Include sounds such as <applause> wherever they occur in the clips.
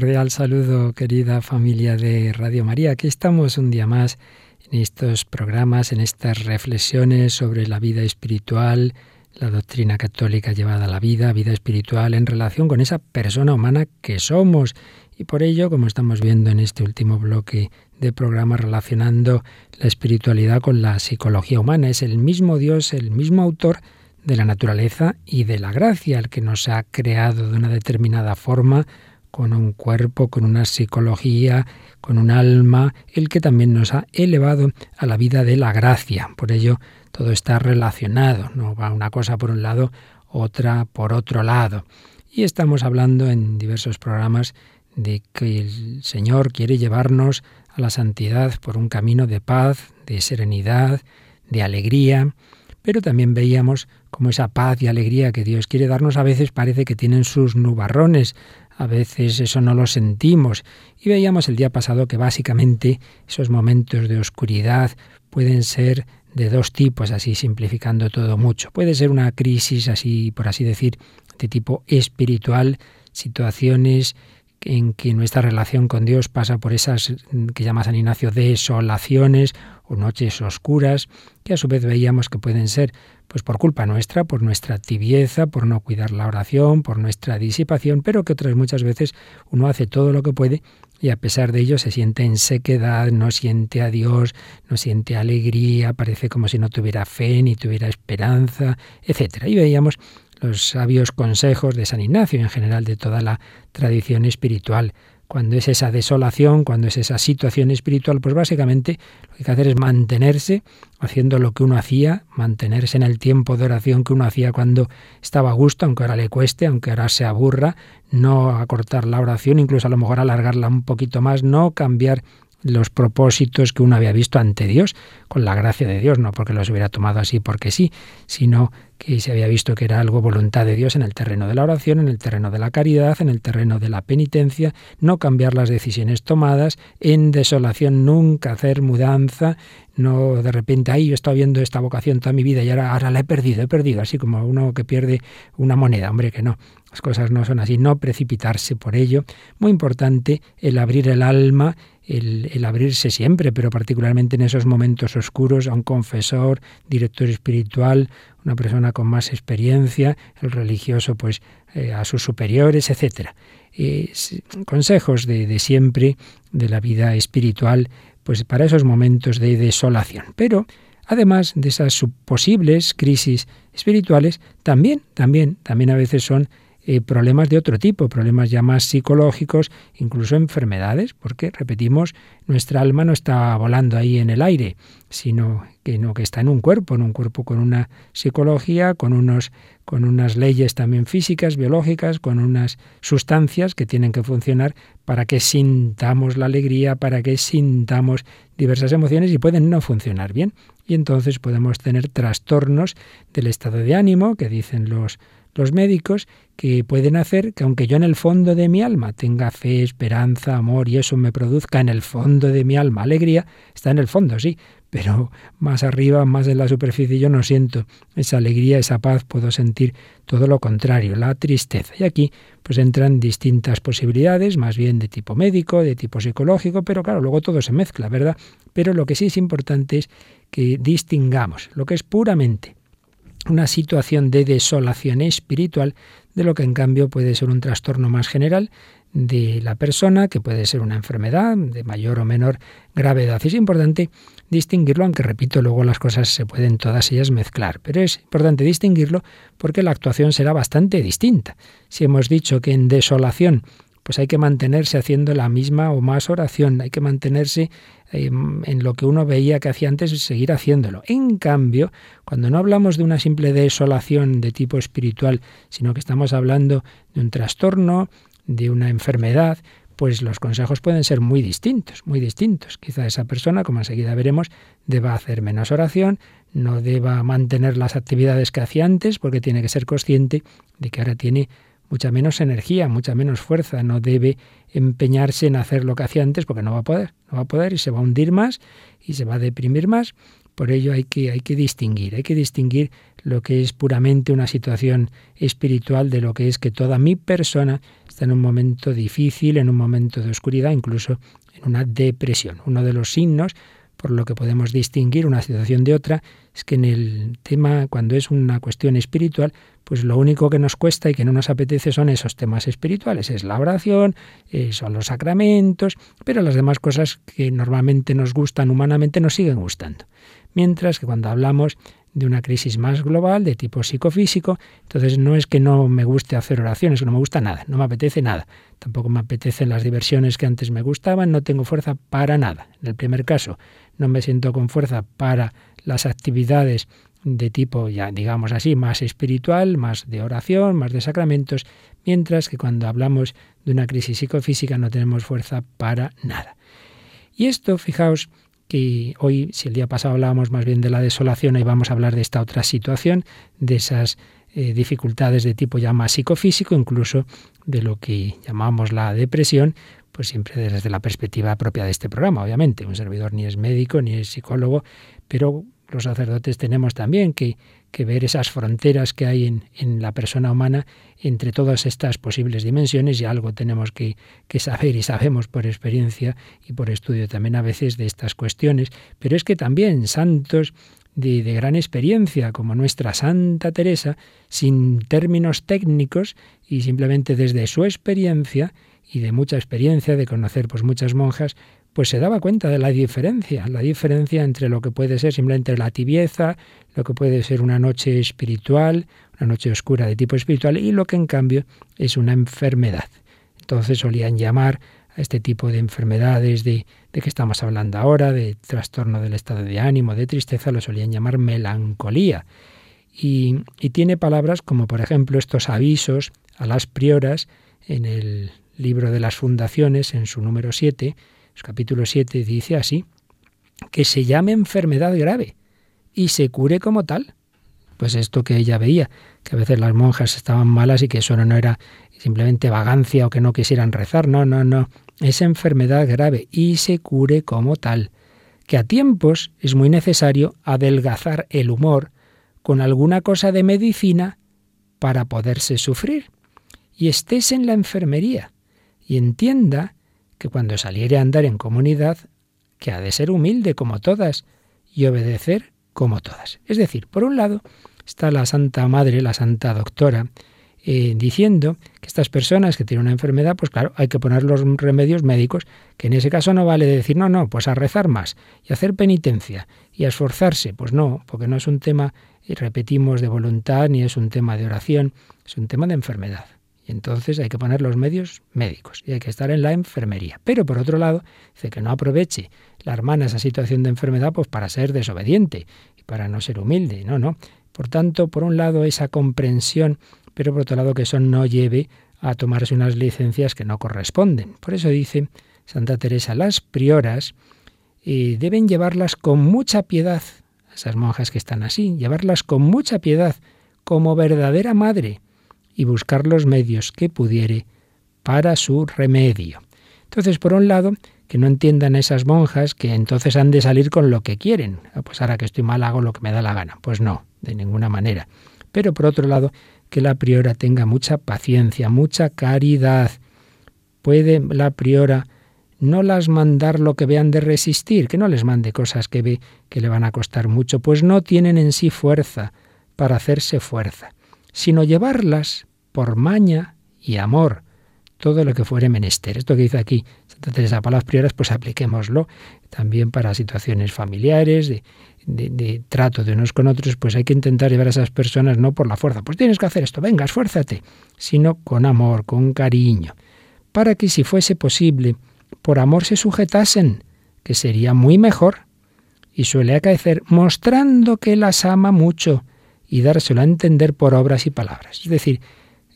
Cordial saludo, querida familia de Radio María. Aquí estamos un día más en estos programas, en estas reflexiones sobre la vida espiritual, la doctrina católica llevada a la vida, vida espiritual en relación con esa persona humana que somos. Y por ello, como estamos viendo en este último bloque de programa relacionando la espiritualidad con la psicología humana, es el mismo Dios, el mismo autor de la naturaleza y de la gracia, el que nos ha creado de una determinada forma, con un cuerpo, con una psicología, con un alma, el que también nos ha elevado a la vida de la gracia. Por ello, todo está relacionado, no va una cosa por un lado, otra por otro lado. Y estamos hablando en diversos programas de que el Señor quiere llevarnos a la santidad por un camino de paz, de serenidad, de alegría, pero también veíamos como esa paz y alegría que Dios quiere darnos a veces parece que tienen sus nubarrones, a veces eso no lo sentimos. Y veíamos el día pasado que básicamente esos momentos de oscuridad pueden ser de dos tipos, así simplificando todo mucho. Puede ser una crisis, así por así decir, de tipo espiritual, situaciones en que nuestra relación con Dios pasa por esas que llama San Ignacio desolaciones o noches oscuras, que a su vez veíamos que pueden ser pues por culpa nuestra, por nuestra tibieza, por no cuidar la oración, por nuestra disipación, pero que otras muchas veces uno hace todo lo que puede y a pesar de ello se siente en sequedad, no siente a Dios, no siente alegría, parece como si no tuviera fe ni tuviera esperanza, etcétera. Y veíamos los sabios consejos de San Ignacio, en general de toda la tradición espiritual. Cuando es esa desolación, cuando es esa situación espiritual, pues básicamente lo que hay que hacer es mantenerse haciendo lo que uno hacía, mantenerse en el tiempo de oración que uno hacía cuando estaba a gusto, aunque ahora le cueste, aunque ahora se aburra, no acortar la oración, incluso a lo mejor alargarla un poquito más, no cambiar los propósitos que uno había visto ante Dios, con la gracia de Dios, no porque los hubiera tomado así porque sí, sino que se había visto que era algo voluntad de Dios en el terreno de la oración, en el terreno de la caridad, en el terreno de la penitencia, no cambiar las decisiones tomadas, en desolación nunca hacer mudanza, no de repente, ay, yo he estado viendo esta vocación toda mi vida y ahora, ahora la he perdido, he perdido, así como uno que pierde una moneda, hombre, que no, las cosas no son así, no precipitarse por ello. Muy importante el abrir el alma el, abrirse siempre, pero particularmente en esos momentos oscuros, a un confesor, director espiritual, una persona con más experiencia, el religioso, pues eh, a sus superiores, etcétera. consejos de, siempre de la vida espiritual, pues para esos momentos de desolación. Pero además de esas posibles crisis espirituales, también, también, también a veces son eh, problemas de otro tipo, problemas ya más psicológicos, incluso enfermedades, porque, repetimos, nuestra alma no está volando ahí en el aire, sino que, no, que está en un cuerpo, en un cuerpo con una psicología, con, unos, con unas leyes también físicas, biológicas, con unas sustancias que tienen que funcionar para que sintamos la alegría, para que sintamos diversas emociones y pueden no funcionar bien. Y entonces podemos tener trastornos del estado de ánimo, que dicen los los médicos que pueden hacer que aunque yo en el fondo de mi alma tenga fe, esperanza, amor y eso me produzca en el fondo de mi alma alegría, está en el fondo, sí, pero más arriba, más en la superficie yo no siento esa alegría, esa paz, puedo sentir todo lo contrario, la tristeza. Y aquí pues entran distintas posibilidades, más bien de tipo médico, de tipo psicológico, pero claro, luego todo se mezcla, ¿verdad? Pero lo que sí es importante es que distingamos lo que es puramente una situación de desolación espiritual de lo que en cambio puede ser un trastorno más general de la persona, que puede ser una enfermedad de mayor o menor gravedad. Es importante distinguirlo, aunque repito, luego las cosas se pueden todas ellas mezclar, pero es importante distinguirlo porque la actuación será bastante distinta. Si hemos dicho que en desolación pues hay que mantenerse haciendo la misma o más oración, hay que mantenerse em, en lo que uno veía que hacía antes y seguir haciéndolo. En cambio, cuando no hablamos de una simple desolación de tipo espiritual, sino que estamos hablando de un trastorno, de una enfermedad, pues los consejos pueden ser muy distintos, muy distintos. Quizá esa persona, como enseguida veremos, deba hacer menos oración, no deba mantener las actividades que hacía antes, porque tiene que ser consciente de que ahora tiene mucha menos energía, mucha menos fuerza, no debe empeñarse en hacer lo que hacía antes porque no va a poder, no va a poder y se va a hundir más y se va a deprimir más. Por ello hay que, hay que distinguir, hay que distinguir lo que es puramente una situación espiritual de lo que es que toda mi persona está en un momento difícil, en un momento de oscuridad, incluso en una depresión. Uno de los signos por lo que podemos distinguir una situación de otra es que en el tema, cuando es una cuestión espiritual, pues lo único que nos cuesta y que no nos apetece son esos temas espirituales, es la oración, eh, son los sacramentos, pero las demás cosas que normalmente nos gustan humanamente nos siguen gustando. Mientras que cuando hablamos de una crisis más global, de tipo psicofísico, entonces no es que no me guste hacer oraciones, que no me gusta nada, no me apetece nada. Tampoco me apetecen las diversiones que antes me gustaban, no tengo fuerza para nada. En el primer caso, no me siento con fuerza para las actividades de tipo, ya digamos así, más espiritual, más de oración, más de sacramentos, mientras que cuando hablamos de una crisis psicofísica no tenemos fuerza para nada. Y esto, fijaos, que hoy, si el día pasado hablábamos más bien de la desolación, hoy vamos a hablar de esta otra situación, de esas eh, dificultades de tipo ya más psicofísico, incluso de lo que llamamos la depresión, pues siempre desde la perspectiva propia de este programa, obviamente. Un servidor ni es médico ni es psicólogo, pero los sacerdotes tenemos también que, ver esas fronteras que hay en, la persona humana entre todas estas posibles dimensiones y algo tenemos que, saber y sabemos por experiencia y por estudio también a veces de estas cuestiones. Pero es que también santos de, de, gran experiencia, como nuestra Santa Teresa, sin términos técnicos y simplemente desde su experiencia y de mucha experiencia de conocer pues muchas monjas, pues se daba cuenta de la diferencia, la diferencia entre lo que puede ser simplemente la tibieza, lo que puede ser una noche espiritual, una noche oscura de tipo espiritual, y lo que en cambio es una enfermedad. Entonces solían llamar a este tipo de enfermedades de, de que estamos hablando ahora, de trastorno del estado de ánimo, de tristeza, lo solían llamar melancolía. Y, y tiene palabras como, por ejemplo, estos avisos a las prioras en el libro de las fundaciones, en su número 7, capítulo 7 dice así, que se llame enfermedad grave y se cure como tal. Pues esto que ella veía, que a veces las monjas estaban malas y que eso no era simplemente vagancia o que no quisieran rezar, no, no, no, es enfermedad grave y se cure como tal, que a tiempos es muy necesario adelgazar el humor con alguna cosa de medicina para poderse sufrir. Y estés en la enfermería y entienda que cuando saliere a andar en comunidad, que ha de ser humilde como todas y obedecer como todas. Es decir, por un lado está la Santa Madre, la Santa Doctora, eh, diciendo que estas personas que tienen una enfermedad, pues claro, hay que poner los remedios médicos, que en ese caso no vale decir, no, no, pues a rezar más y hacer penitencia y a esforzarse, pues no, porque no es un tema, y repetimos, de voluntad ni es un tema de oración, es un tema de enfermedad entonces hay que poner los medios médicos y hay que estar en la enfermería. Pero por otro lado, dice que no aproveche la hermana esa situación de enfermedad pues para ser desobediente y para no ser humilde. No, no. Por tanto, por un lado esa comprensión, pero por otro lado que eso no lleve a tomarse unas licencias que no corresponden. Por eso dice Santa Teresa, las prioras eh, deben llevarlas con mucha piedad, esas monjas que están así, llevarlas con mucha piedad, como verdadera madre, y buscar los medios que pudiere para su remedio. Entonces, por un lado, que no entiendan esas monjas que entonces han de salir con lo que quieren. Ah, pues ahora que estoy mal hago lo que me da la gana. Pues no, de ninguna manera. Pero por otro lado, que la priora tenga mucha paciencia, mucha caridad. Puede la priora no las mandar lo que vean de resistir, que no les mande cosas que ve que le van a costar mucho, pues no tienen en sí fuerza para hacerse fuerza, sino llevarlas por maña y amor, todo lo que fuere menester. Esto que dice aquí Santa Teresa para las prioras, pues apliquémoslo también para situaciones familiares, de, de, trato de unos con otros, pues hay que intentar llevar a esas personas no por la fuerza, pues tienes que hacer esto, venga, esfuérzate, sino con amor, con cariño, para que si fuese posible, por amor se sujetasen, que sería muy mejor. Y suele acaecer mostrando que las ama mucho y dárselo a entender por obras y palabras. Es decir,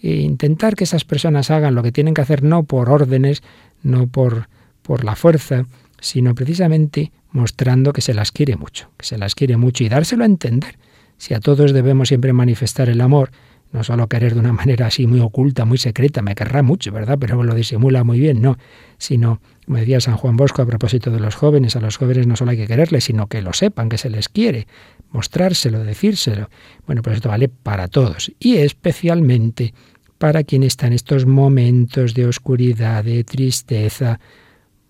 eh, intentar que esas personas hagan lo que tienen que hacer no por órdenes, no por, por la fuerza, sino precisamente mostrando que se las quiere mucho, que se las quiere mucho y dárselo a entender. Si a todos debemos siempre manifestar el amor, no solo querer de una <laughs> manera así muy oculta, muy secreta, me querrá mucho, ¿verdad? Pero lo disimula muy bien, no, sino, como decía San Juan Bosco a propósito de los jóvenes, a los jóvenes no solo hay que quererles, sino que lo sepan, que se les quiere, mostrárselo, decírselo. Bueno, pues esto vale para todos y especialmente para quien está en estos momentos de oscuridad, de tristeza,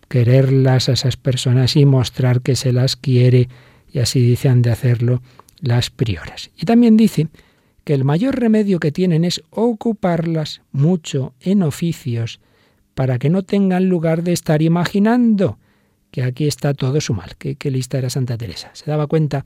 quererlas a esas personas y mostrar que se las quiere, y así dicen de hacerlo las prioras. Y también dice que el mayor remedio que tienen es ocuparlas mucho en oficios para que no tengan lugar de estar imaginando que aquí está todo su mal. ¿Qué, qué lista era Santa Teresa? Se daba cuenta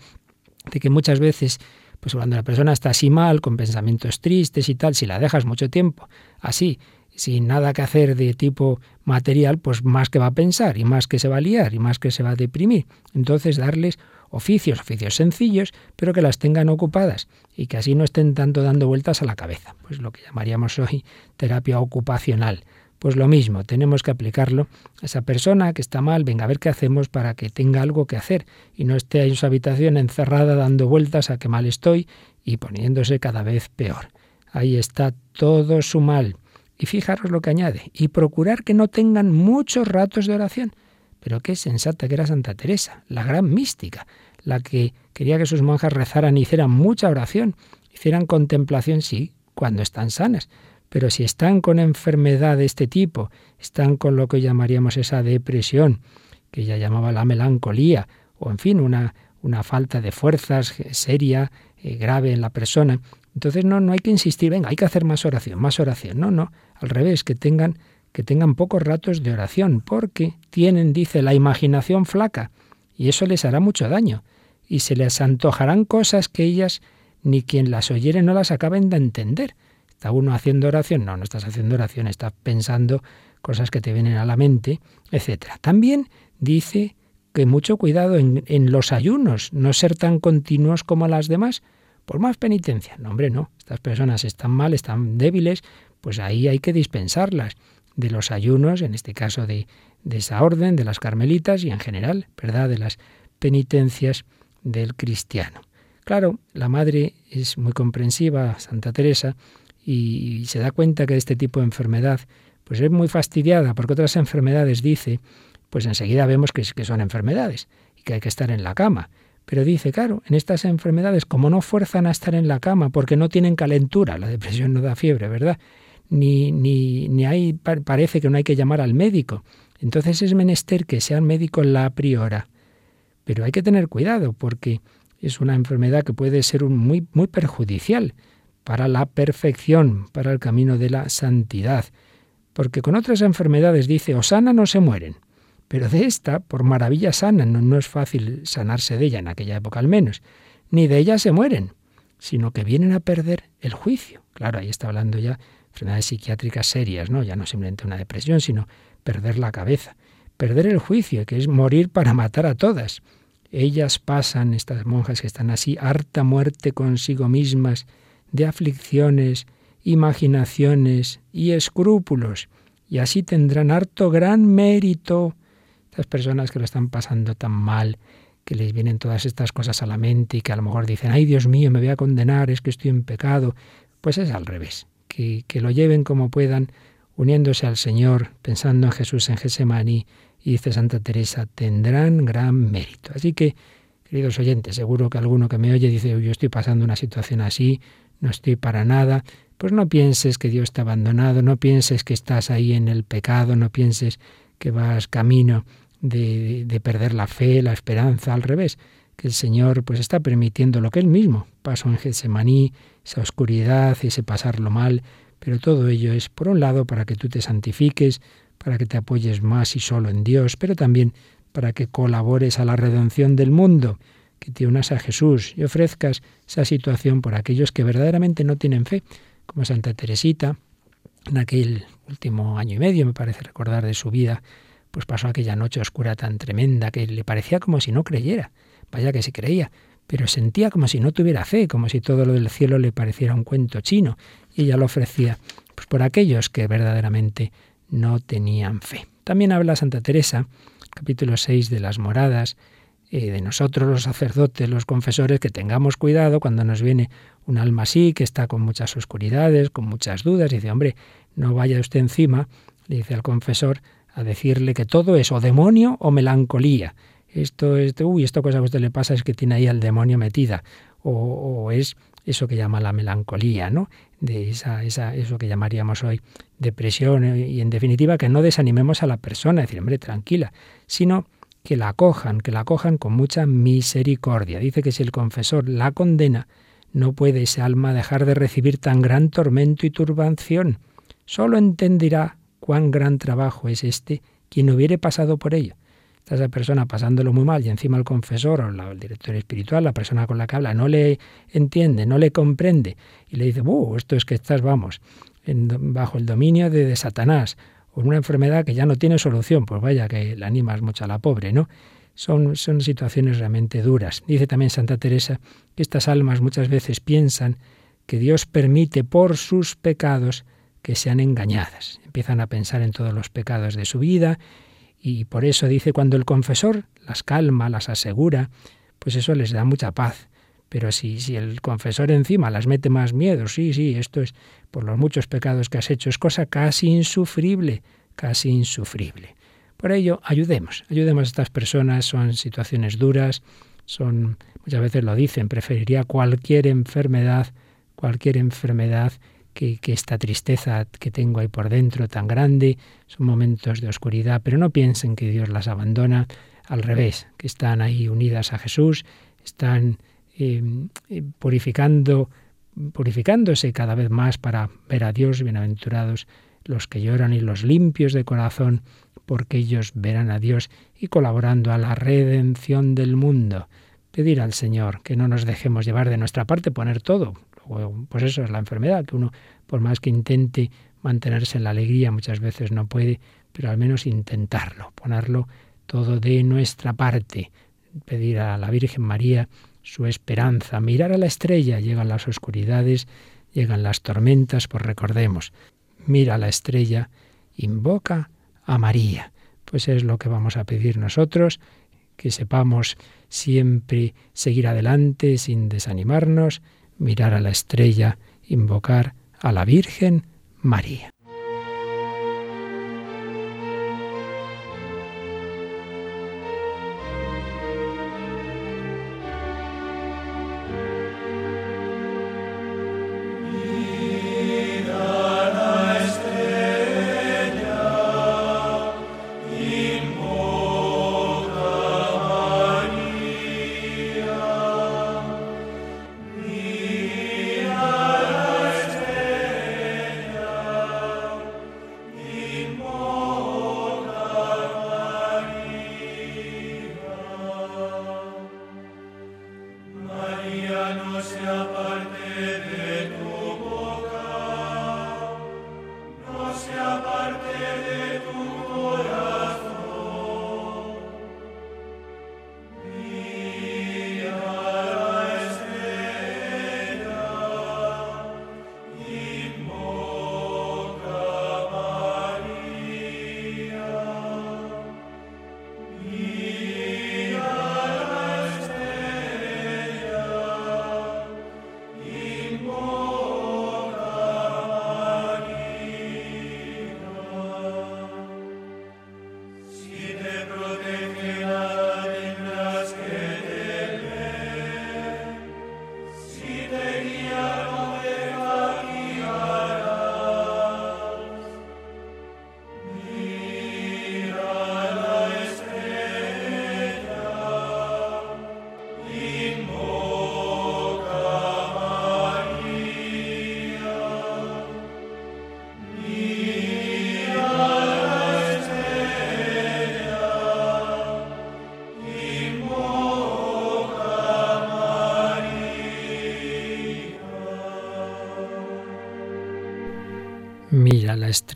que muchas veces, pues cuando la persona está así mal, con pensamientos tristes y tal, si la dejas mucho tiempo así, sin nada que hacer de tipo material, pues más que va a pensar y más que se va a liar y más que se va a deprimir. Entonces darles oficios, oficios sencillos, pero que las tengan ocupadas y que así no estén tanto dando vueltas a la cabeza. Pues lo que llamaríamos hoy terapia ocupacional. Pues lo mismo, tenemos que aplicarlo a esa persona que está mal, venga a ver qué hacemos para que tenga algo que hacer y no esté en su habitación encerrada dando vueltas a qué mal estoy y poniéndose cada vez peor. Ahí está todo su mal. Y fijaros lo que añade, y procurar que no tengan muchos ratos de oración. Pero qué sensata que era Santa Teresa, la gran mística, la que quería que sus monjas rezaran y hicieran mucha oración, hicieran contemplación, sí, cuando están sanas. Pero si están con enfermedad de este tipo, están con lo que llamaríamos esa depresión, que ella llamaba la melancolía, o en fin, una, una falta de fuerzas seria, eh, grave en la persona, entonces no, no hay que insistir, venga, hay que hacer más oración, más oración. No, no, al revés, que tengan, que tengan pocos ratos de oración, porque tienen, dice, la imaginación flaca, y eso les hará mucho daño, y se les antojarán cosas que ellas ni quien las oyere no las acaben de entender. ¿Está uno haciendo oración? No, no estás haciendo oración, estás pensando cosas que te vienen a la mente, etc. También dice que mucho cuidado en, los ayunos, no ser tan continuos como las demás, por más penitencia. No, hombre, no. Estas personas están mal, están débiles, pues ahí hay que dispensarlas de los ayunos, en este caso de, de esa orden, de las carmelitas y en general, ¿verdad?, de las penitencias del cristiano. Claro, la madre es muy comprensiva, Santa Teresa, y se da cuenta que este tipo de enfermedad pues es muy fastidiada, porque otras enfermedades dice, pues enseguida vemos que, son enfermedades y que hay que estar en la cama. Pero dice, claro, en estas enfermedades, como no fuerzan a estar en la cama porque no tienen calentura, la depresión no da fiebre, ¿verdad? Ni, ni, ni hay, parece que no hay que llamar al médico. Entonces es menester que sea médico la priora. Pero hay que tener cuidado porque es una enfermedad que puede ser muy, muy perjudicial para la perfección, para el camino de la santidad. Porque con otras enfermedades dice, o sanan o se mueren. Pero de esta, por maravilla sana, no, es fácil sanarse de ella, en aquella época al menos, ni de ella se mueren, sino que vienen a perder el juicio. Claro, ahí está hablando ya de enfermedades psiquiátricas serias, ¿no? Ya no simplemente una depresión, sino perder la cabeza, perder el juicio, que es morir para matar a todas. Ellas pasan, estas monjas que están así, harta muerte consigo mismas, de aflicciones, imaginaciones y escrúpulos, y así tendrán harto gran mérito las personas que lo están pasando tan mal, que les vienen todas estas cosas a la mente y que a lo mejor dicen, ay Dios mío, me voy a condenar, es que estoy en pecado, pues es al revés, que, que lo lleven como puedan, uniéndose al Señor, pensando en Jesús en Gesemaní, y dice Santa Teresa, tendrán gran mérito. Así que, queridos oyentes, seguro que alguno que me oye dice, yo estoy pasando una situación así, no estoy para nada, pues no pienses que Dios te ha abandonado, no pienses que estás ahí en el pecado, no pienses que vas camino de, perder la fe, la esperanza, al revés, que el Señor pues está permitiendo lo que Él mismo pasó en Getsemaní, esa oscuridad, ese pasarlo mal, pero todo ello es, por un lado, para que tú te santifiques, para que te apoyes más y solo en Dios, pero también para que colabores a la redención del mundo, que te unas a Jesús y ofrezcas esa situación por aquellos que verdaderamente no tienen fe, como Santa Teresita, en aquel último año y medio, me parece recordar, de su vida, pues pasó aquella noche oscura tan tremenda que le parecía como si no creyera. Vaya que sí creía, pero sentía como si no tuviera fe, como si todo lo del cielo le pareciera un cuento chino, y ella lo ofrecía pues por aquellos que verdaderamente no tenían fe. También habla Santa Teresa, capítulo 6 de las moradas, eh, de nosotros los sacerdotes, los confesores, que tengamos cuidado cuando nos viene un alma así, que está con muchas oscuridades, con muchas dudas, y dice, hombre, no vaya usted encima, le dice al confesor, a decirle que todo es o demonio o melancolía. Esto es, uy, esto cosa que a usted le pasa es que tiene ahí al demonio metida, o, o es eso que llama la melancolía, ¿no? De esa, esa, eso que llamaríamos hoy depresión, y en definitiva que no desanimemos a la persona, decir, hombre, tranquila, sino que la acojan, que la acojan con mucha misericordia. Dice que si el confesor la condena, no puede ese alma dejar de recibir tan gran tormento y turbación. Solo entenderá cuán gran trabajo es este quien hubiere pasado por ello. Está esa persona pasándolo muy mal y encima el confesor o el director espiritual, la persona con la que habla, no le entiende, no le comprende y le dice, ¡uh! Esto es que estás, vamos, bajo el dominio de Satanás con una enfermedad que ya no tiene solución, pues vaya que le animas mucho a la pobre, ¿no? Son, son situaciones realmente duras. Dice también Santa Teresa que estas almas muchas veces piensan que Dios permite por sus pecados que sean engañadas. Empiezan a pensar en todos los pecados de su vida y por eso dice cuando el confesor las calma, las asegura, pues eso les da mucha paz. Pero si, si el confesor encima las mete más miedo, sí, sí, esto es por los muchos pecados que has hecho, es cosa casi insufrible, casi insufrible. Por ello, ayudemos, ayudemos a estas personas, son situaciones duras, son, muchas veces lo dicen, preferiría cualquier enfermedad, cualquier enfermedad que, que, esta tristeza que tengo ahí por dentro tan grande, son momentos de oscuridad, pero no piensen que Dios las abandona, al revés, que están ahí unidas a Jesús, están eh, eh, purificando, purificándose cada vez más para ver a Dios, bienaventurados los que lloran y los limpios de corazón, porque ellos verán a Dios y colaborando a la redención del mundo. Pedir al Señor que no nos dejemos llevar de nuestra parte, poner todo. Pues eso es la enfermedad, que uno, por más que intente mantenerse en la alegría, muchas veces no puede, pero al menos intentarlo, ponerlo todo de nuestra parte. Pedir a la Virgen María su esperanza, mirar a la estrella, llegan las oscuridades, llegan las tormentas, pues recordemos, mira a la estrella, invoca a María. Pues es lo que vamos a pedir nosotros, que sepamos siempre seguir adelante sin desanimarnos, mirar a la estrella, invocar a la Virgen María.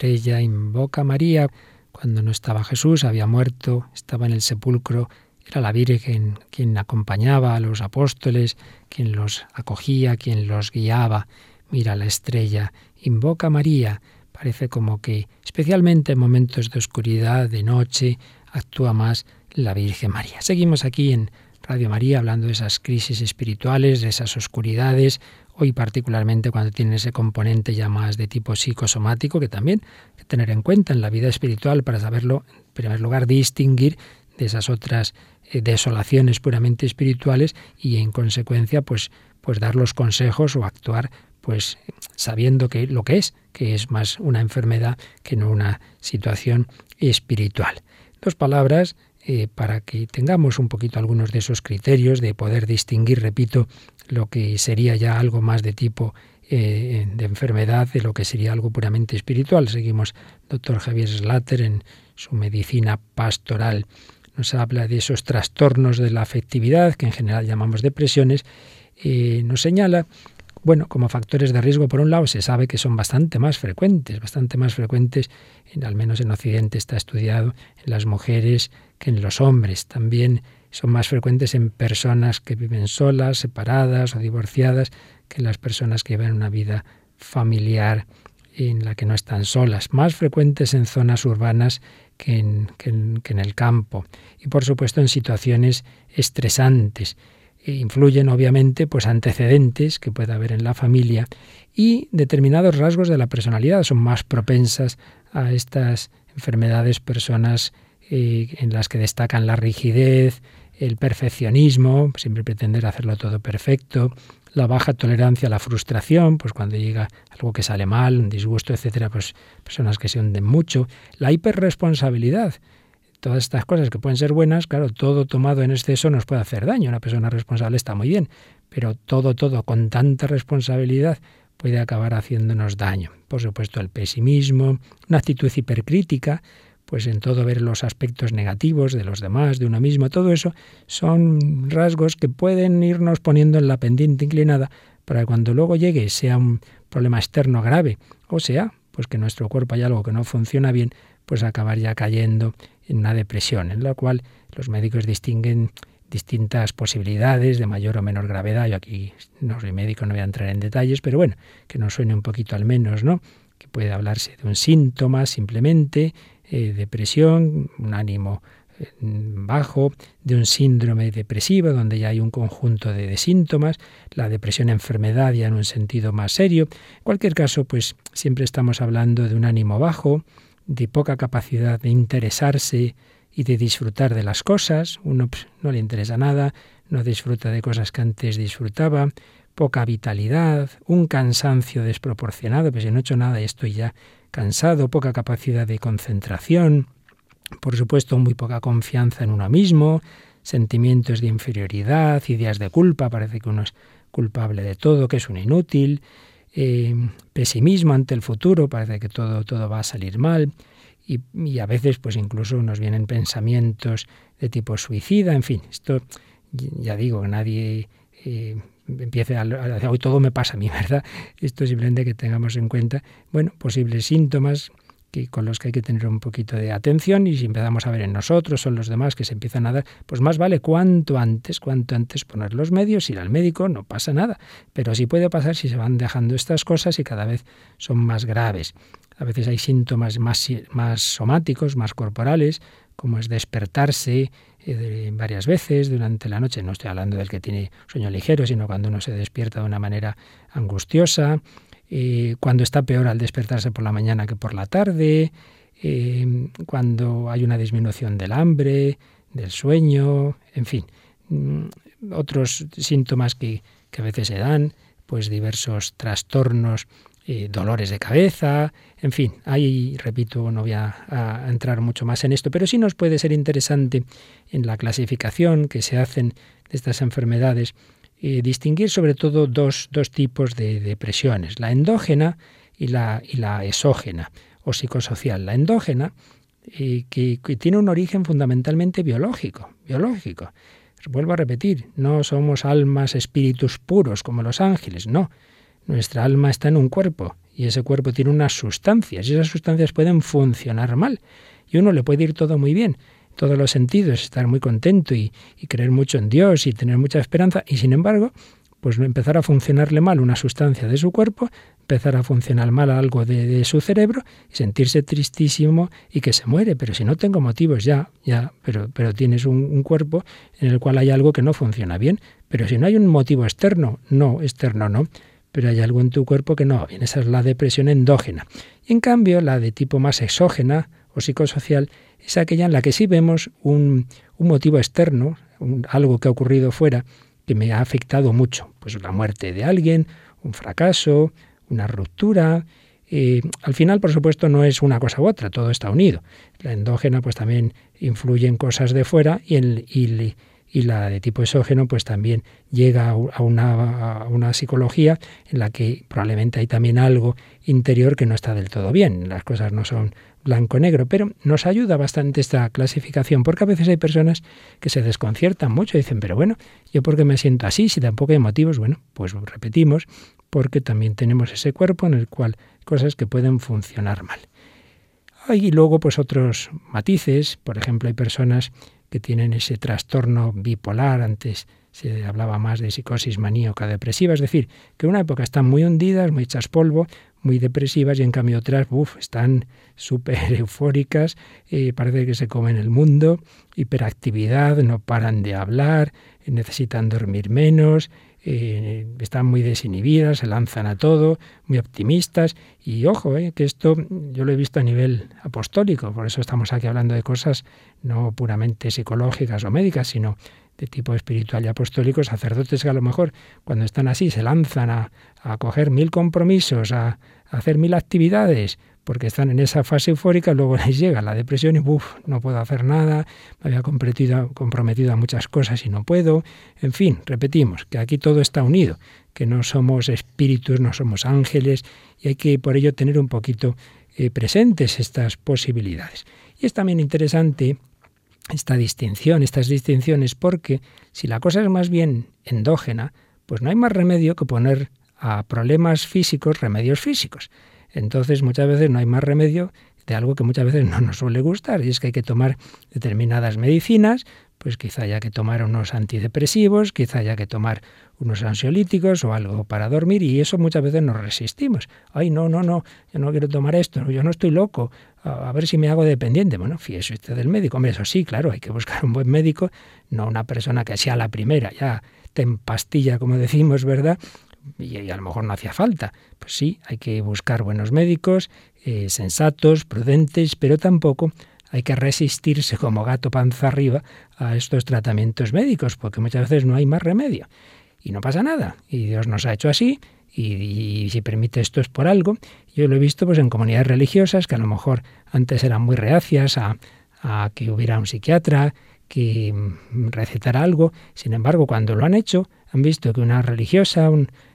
Estrella, invoca a María. Cuando no estaba Jesús, había muerto, estaba en el sepulcro, era la Virgen quien acompañaba a los apóstoles, quien los acogía, quien los guiaba. Mira la estrella, invoca a María. Parece como que, especialmente en momentos de oscuridad, de noche, actúa más la Virgen María. Seguimos aquí en Radio María hablando de esas crisis espirituales, de esas oscuridades, hoy particularmente cuando tiene ese componente ya más de tipo psicosomático, que también hay que tener en cuenta en la vida espiritual para saberlo, en primer lugar, distinguir de esas otras eh, desolaciones puramente espirituales y en consecuencia pues, pues dar los consejos o actuar pues sabiendo que lo que es, que es más una enfermedad que no una situación espiritual. Dos palabras eh, para que tengamos un poquito algunos de esos criterios de poder distinguir, repito, lo que sería ya algo más de tipo eh, de enfermedad de lo que sería algo puramente espiritual. Seguimos doctor Javier Slater en su medicina pastoral. Nos habla de esos trastornos de la afectividad, que en general llamamos depresiones, y nos señala bueno, como factores de riesgo, por un lado, se sabe que son bastante más frecuentes, bastante más frecuentes, en, al menos en Occidente está estudiado, en las mujeres que en los hombres. También son más frecuentes en personas que viven solas, separadas o divorciadas, que en las personas que viven una vida familiar en la que no están solas. Más frecuentes en zonas urbanas que en, que en el campo. Y por supuesto en situaciones estresantes influyen obviamente pues antecedentes que pueda haber en la familia y determinados rasgos de la personalidad son más propensas a estas enfermedades personas eh, en las que destacan la rigidez, el perfeccionismo, siempre pretender hacerlo todo perfecto, la baja tolerancia a la frustración, pues cuando llega algo que sale mal, un disgusto, etcétera, pues personas que se hunden mucho, la hiperresponsabilidad, todas estas cosas que pueden ser buenas, claro, todo tomado en exceso nos puede hacer daño. Una persona responsable está muy bien, pero todo, todo con tanta responsabilidad puede acabar haciéndonos daño. Por supuesto, el pesimismo, una actitud hipercrítica, pues en todo ver los aspectos negativos de los demás, de uno mismo, todo eso son rasgos que pueden irnos poniendo en la pendiente inclinada para que cuando luego llegue sea un problema externo grave, o sea, pues que nuestro cuerpo hay algo que no funciona bien, pues acabar ya cayendo en una depresión, en la cual los médicos distinguen distintas posibilidades de mayor o menor gravedad. Yo aquí no soy médico, no voy a entrar en detalles, pero bueno, que nos suene un poquito al menos, ¿no? Que puede hablarse de un síntoma simplemente, eh, depresión, un ánimo eh, bajo, de un síndrome depresivo, donde ya hay un conjunto de, síntomas, la depresión enfermedad ya en un sentido más serio. En cualquier caso, pues siempre estamos hablando de un ánimo bajo, de poca capacidad de interesarse y de disfrutar de las cosas. Uno pues, no le interesa nada, no disfruta de cosas que antes disfrutaba, poca vitalidad, un cansancio desproporcionado, pues si no he hecho nada y estoy ya cansado, poca capacidad de concentración, por supuesto muy poca confianza en uno mismo, sentimientos de inferioridad, ideas de culpa, parece que uno es culpable de todo, que es un inútil, eh, pesimismo ante el futuro, parece que todo, todo va a salir mal. Y, a veces, pues incluso nos vienen pensamientos de tipo suicida, en fin, esto ya digo, nadie eh, empiece a, a, hoy todo me pasa a mí, <laughs> ¿verdad? Esto simplemente que tengamos en cuenta, bueno, posibles síntomas que, con los que hay que tener un poquito de atención y si empezamos a ver en nosotros o en los demás que se empiezan a dar, pues más vale cuanto antes, cuanto antes poner los medios, ir al médico, no pasa nada. Pero sí puede pasar si se van dejando estas cosas y cada vez son más graves. A veces hay síntomas más, más somáticos, más corporales, como es despertarse eh, varias veces durante la noche. No estoy hablando del que tiene sueño ligero, sino cuando uno se despierta de una manera angustiosa, eh, cuando está peor al despertarse por la mañana que por la tarde, eh, cuando hay una disminución del hambre, del sueño, en fin, mm, otros síntomas que, a veces se dan, pues diversos trastornos, dolores de cabeza, en fin, ahí, repito, no voy a, entrar mucho más en esto, pero sí nos puede ser interesante en la clasificación que se hacen de estas enfermedades eh, distinguir sobre todo dos, dos tipos de depresiones, la endógena y la, y la exógena o psicosocial. La endógena, eh, que, que tiene un origen fundamentalmente biológico, biológico. Vuelvo a repetir, no somos almas, espíritus puros como los ángeles, no. Nuestra alma está en un cuerpo y ese cuerpo tiene unas sustancias y esas sustancias pueden funcionar mal y uno le puede ir todo muy bien, todos los sentidos, estar muy contento y, creer mucho en Dios y tener mucha esperanza y sin embargo pues empezar a funcionarle mal una sustancia de su cuerpo, empezar a funcionar mal algo de, su cerebro y sentirse tristísimo y que se muere. Pero si no tengo motivos ya, ya, pero, pero tienes un, un, cuerpo en el cual hay algo que no funciona bien. Pero si no hay un motivo externo, no, externo no, pero hay algo en tu cuerpo que no va bien. Esa es la depresión endógena. Y en cambio, la de tipo más exógena o psicosocial es aquella en la que sí vemos un, un motivo externo, algo que ha ocurrido fuera, que me ha afectado mucho. Pues la muerte de alguien, un fracaso, una ruptura. Eh, al final, por supuesto, no es una cosa u otra, todo está unido. La endógena pues también influye en cosas de fuera y, el, y, y la de tipo exógeno pues también llega a una, a una, psicología en la que probablemente hay también algo interior que no está del todo bien. Las cosas no son blanco-negro, pero nos ayuda bastante esta clasificación, porque a veces hay personas que se desconciertan mucho y dicen, pero bueno, ¿yo por qué me siento así? Si tampoco hay motivos, bueno, pues repetimos, porque también tenemos ese cuerpo en el cual cosas que pueden funcionar mal. Hay luego pues otros matices, por ejemplo, hay personas que tienen ese trastorno bipolar, antes se hablaba más de psicosis maníaca depresiva, es decir, que en una época están muy hundidas, muy hechas polvo, muy depresivas y en cambio otras, uff, están súper <laughs> eufóricas, eh, parece que se comen el mundo, hiperactividad, no paran de hablar, necesitan dormir menos, eh, están muy desinhibidas, se lanzan a todo, muy optimistas. Y ojo, eh, que esto yo lo he visto a nivel apostólico, por eso estamos aquí hablando de cosas no puramente psicológicas o médicas, sino de tipo espiritual y apostólico, sacerdotes que a lo mejor cuando están así se lanzan a, a coger mil compromisos, a, a, hacer mil actividades, porque están en esa fase eufórica, luego <laughs> les llega la depresión y uff, no puedo hacer nada, me había comprometido, a muchas cosas y no puedo. En fin, repetimos que aquí todo está unido, que no somos espíritus, no somos ángeles y hay que por ello tener un poquito eh, presentes estas posibilidades. Y es también interesante esta distinción, estas distinciones, porque si la cosa es más bien endógena, pues no hay más remedio que poner a problemas físicos remedios físicos. Entonces muchas veces no hay más remedio de algo que muchas veces no nos suele gustar, y es que hay que tomar determinadas medicinas, pues quizá haya que tomar unos antidepresivos, quizá haya que tomar unos ansiolíticos o algo para dormir, y eso muchas veces nos resistimos. Ay, no, no, no, yo no quiero tomar esto, yo no estoy loco, a, ver si me hago dependiente. Bueno, fíjese usted del médico. Hombre, eso sí, claro, hay que buscar un buen médico, no una persona que sea la primera, ya te empastilla, como decimos, ¿verdad? Y, a lo mejor no hacía falta. Pues sí, hay que buscar buenos médicos, eh, sensatos, prudentes, pero tampoco hay que resistirse como gato panza arriba a estos tratamientos médicos, porque muchas veces no hay más remedio. Y no pasa nada. Y Dios nos ha hecho así, y, si permite esto es por algo. Yo lo he visto pues en comunidades religiosas que a lo mejor antes eran muy reacias a, que hubiera un psiquiatra que recetara algo. Sin embargo, cuando lo han hecho, han visto que una religiosa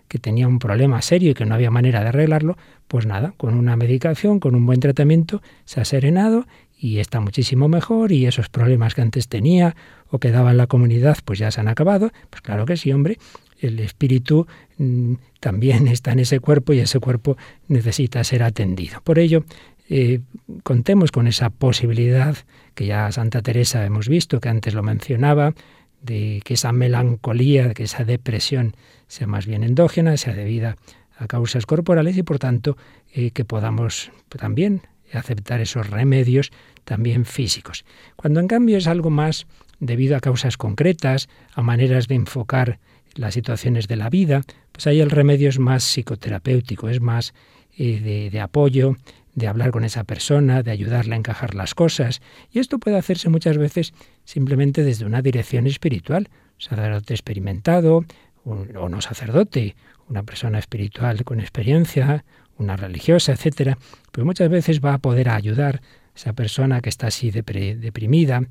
que tenía un problema serio y que no había manera de arreglarlo, pues nada, con una medicación, con un buen tratamiento, se ha serenado y está muchísimo mejor y esos problemas que antes tenía o que daba en la comunidad pues ya se han acabado. Pues claro que sí, hombre, el espíritu mm, también <laughs> está en ese cuerpo y ese cuerpo necesita ser atendido. Por ello, eh, contemos con esa posibilidad que ya Santa Teresa hemos visto, que antes lo mencionaba, de que esa melancolía, que esa depresión sea más bien endógena, sea debida a causas corporales y por tanto eh, que podamos también aceptar esos remedios también físicos. Cuando en cambio es algo más debido a causas concretas, a maneras de enfocar las situaciones de la vida, pues ahí el remedio es más psicoterapéutico, es más eh, de, apoyo, de hablar con esa persona, de ayudarle a encajar las cosas. Y esto puede hacerse muchas veces simplemente desde una dirección espiritual, sacerdote experimentado o no sacerdote, una persona espiritual con experiencia, una religiosa, etcétera, pues muchas veces va a poder ayudar a esa persona que está así deprimida,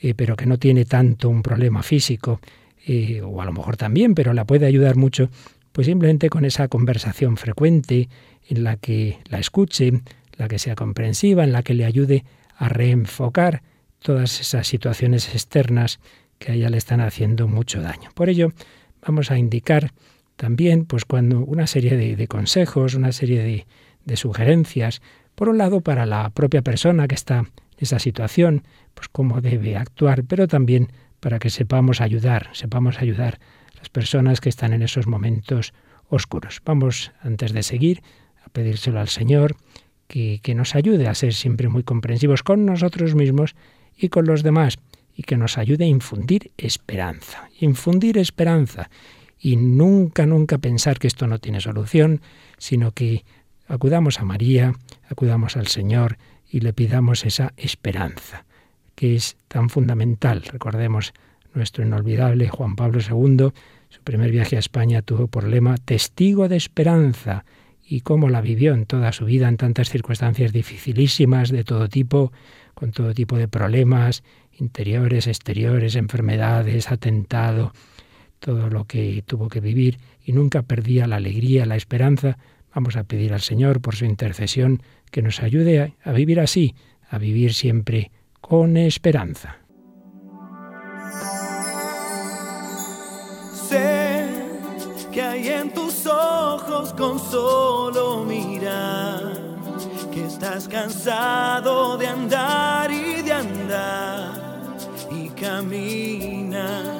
eh, pero que no tiene tanto un problema físico, eh, o a lo mejor también, pero la puede ayudar mucho, pues simplemente con esa conversación frecuente en la que la escuche, la que sea comprensiva, en la que le ayude a reenfocar todas esas situaciones externas que a ella le están haciendo mucho daño. Por ello, vamos a indicar también, pues cuando una serie de, consejos, una serie de sugerencias, por un lado para la propia persona que está en esa situación, pues cómo debe actuar, pero también para que sepamos ayudar, sepamos ayudar a las personas que están en esos momentos oscuros. Vamos, antes de seguir, a pedírselo al Señor, que, que nos ayude a ser siempre muy comprensivos con nosotros mismos y con los demás, y que nos ayude a infundir esperanza, infundir esperanza, y nunca, nunca pensar que esto no tiene solución, sino que acudamos a María, acudamos al Señor y le pidamos esa esperanza, que es tan fundamental. Recordemos nuestro inolvidable Juan Pablo II, su primer viaje a España tuvo por lema Testigo de esperanza, y cómo la vivió en toda su vida en tantas circunstancias dificilísimas de todo tipo, con todo tipo de problemas interiores, exteriores, enfermedades, atentado, todo lo que tuvo que vivir y nunca perdía la alegría, la esperanza. Vamos a pedir al Señor por su intercesión que nos ayude a, vivir así, a vivir siempre con esperanza. Sé que hay en tus ojos con solo mirar, que estás cansado de andar y de andar y camina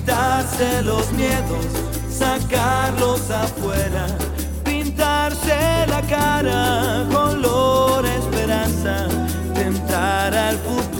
quitarse los miedos, sacarlos afuera, pintarse la cara, color esperanza, tentar al futuro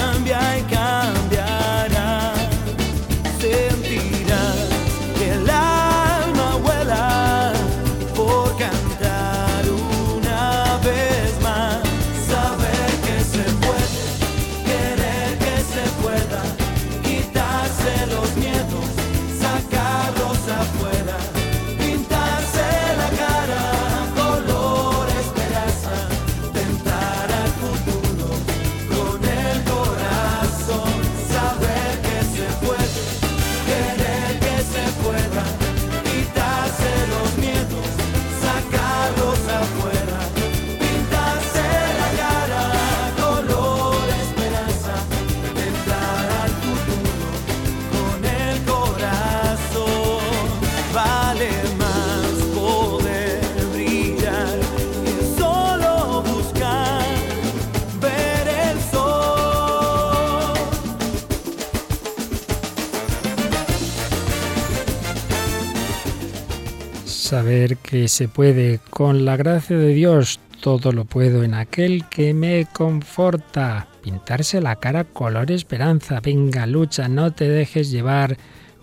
Que se puede, con la gracia de Dios, todo lo puedo en aquel que me conforta. Pintarse la cara color esperanza. Venga, lucha, no te dejes llevar.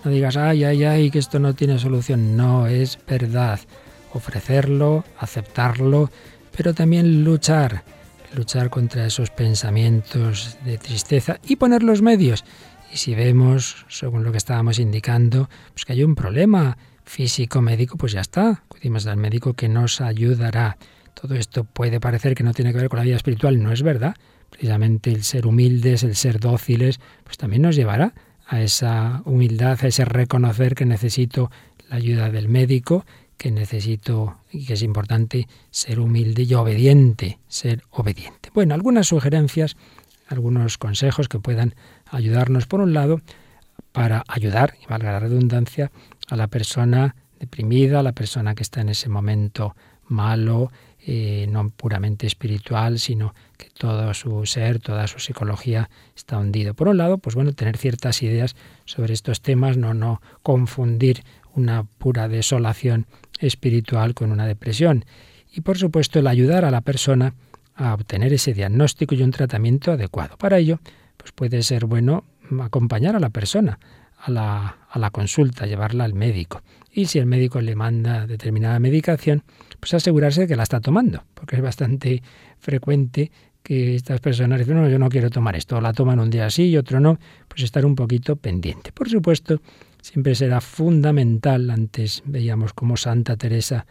No digas, ay, ay, ay, que esto no tiene solución. No, es verdad. Ofrecerlo, aceptarlo, pero también luchar. Luchar contra esos pensamientos de tristeza y poner los medios. Y si vemos, según lo que estábamos indicando, pues que hay un problema físico médico, pues ya está. Acudimos al médico que nos ayudará. Todo esto puede parecer que no tiene que ver con la vida espiritual, no es verdad. Precisamente el ser humildes, el ser dóciles, pues también nos llevará a esa humildad, a ese reconocer que necesito la ayuda del médico, que necesito y que es importante ser humilde y obediente, ser obediente. Bueno, algunas sugerencias, algunos consejos que puedan ayudarnos, por un lado, para ayudar, y valga la redundancia, a la persona deprimida, a la persona que está en ese momento malo, eh, no puramente espiritual, sino que todo su ser, toda su psicología está hundido. Por un lado, pues bueno, tener ciertas ideas sobre estos temas, no, no confundir una pura desolación espiritual con una depresión. Y por supuesto, el ayudar a la persona a obtener ese diagnóstico y un tratamiento adecuado. Para ello, pues puede ser bueno acompañar a la persona a la, consulta, llevarla al médico. Y si el médico le manda determinada medicación, pues asegurarse de que la está tomando, porque es bastante frecuente que estas personas dicen, no, yo no quiero tomar esto, la toman un día sí y otro no, pues estar un poquito pendiente. Por supuesto, siempre será fundamental, antes veíamos como Santa Teresa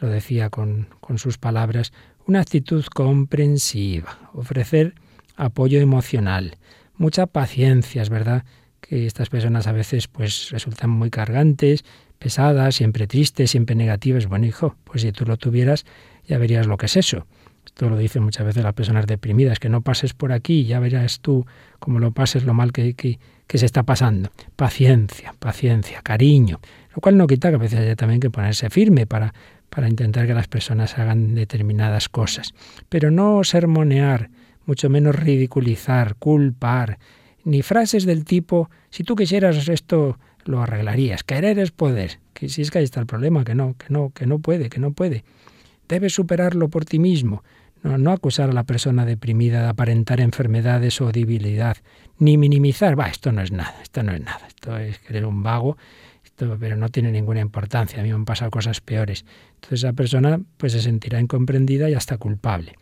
lo decía con, con sus palabras, una actitud comprensiva, ofrecer apoyo emocional, mucha paciencia, es verdad que estas personas a veces pues resultan muy cargantes, pesadas, siempre tristes, siempre negativas. Bueno, hijo, pues si tú lo tuvieras, ya verías lo que es eso. Esto lo dicen muchas veces las personas deprimidas, que no pases por aquí, ya verás tú cómo lo pases, lo mal que, que, que se está pasando. Paciencia, paciencia, cariño. Lo cual no quita que a veces haya también que ponerse firme para, para intentar que las personas hagan determinadas cosas. Pero no sermonear, mucho menos ridiculizar, culpar, ni frases del tipo, si tú quisieras esto, lo arreglarías. Querer es poder. Que si es que ahí está el problema, que no, que no, que no puede, que no puede. Debes superarlo por ti mismo. No, no acusar a la persona deprimida de aparentar enfermedades o debilidad, ni minimizar, va, esto no es nada, esto no es nada, esto es querer un vago, esto, pero no tiene ninguna importancia, a mí me han pasado cosas peores. Entonces esa persona pues se sentirá incomprendida y hasta culpable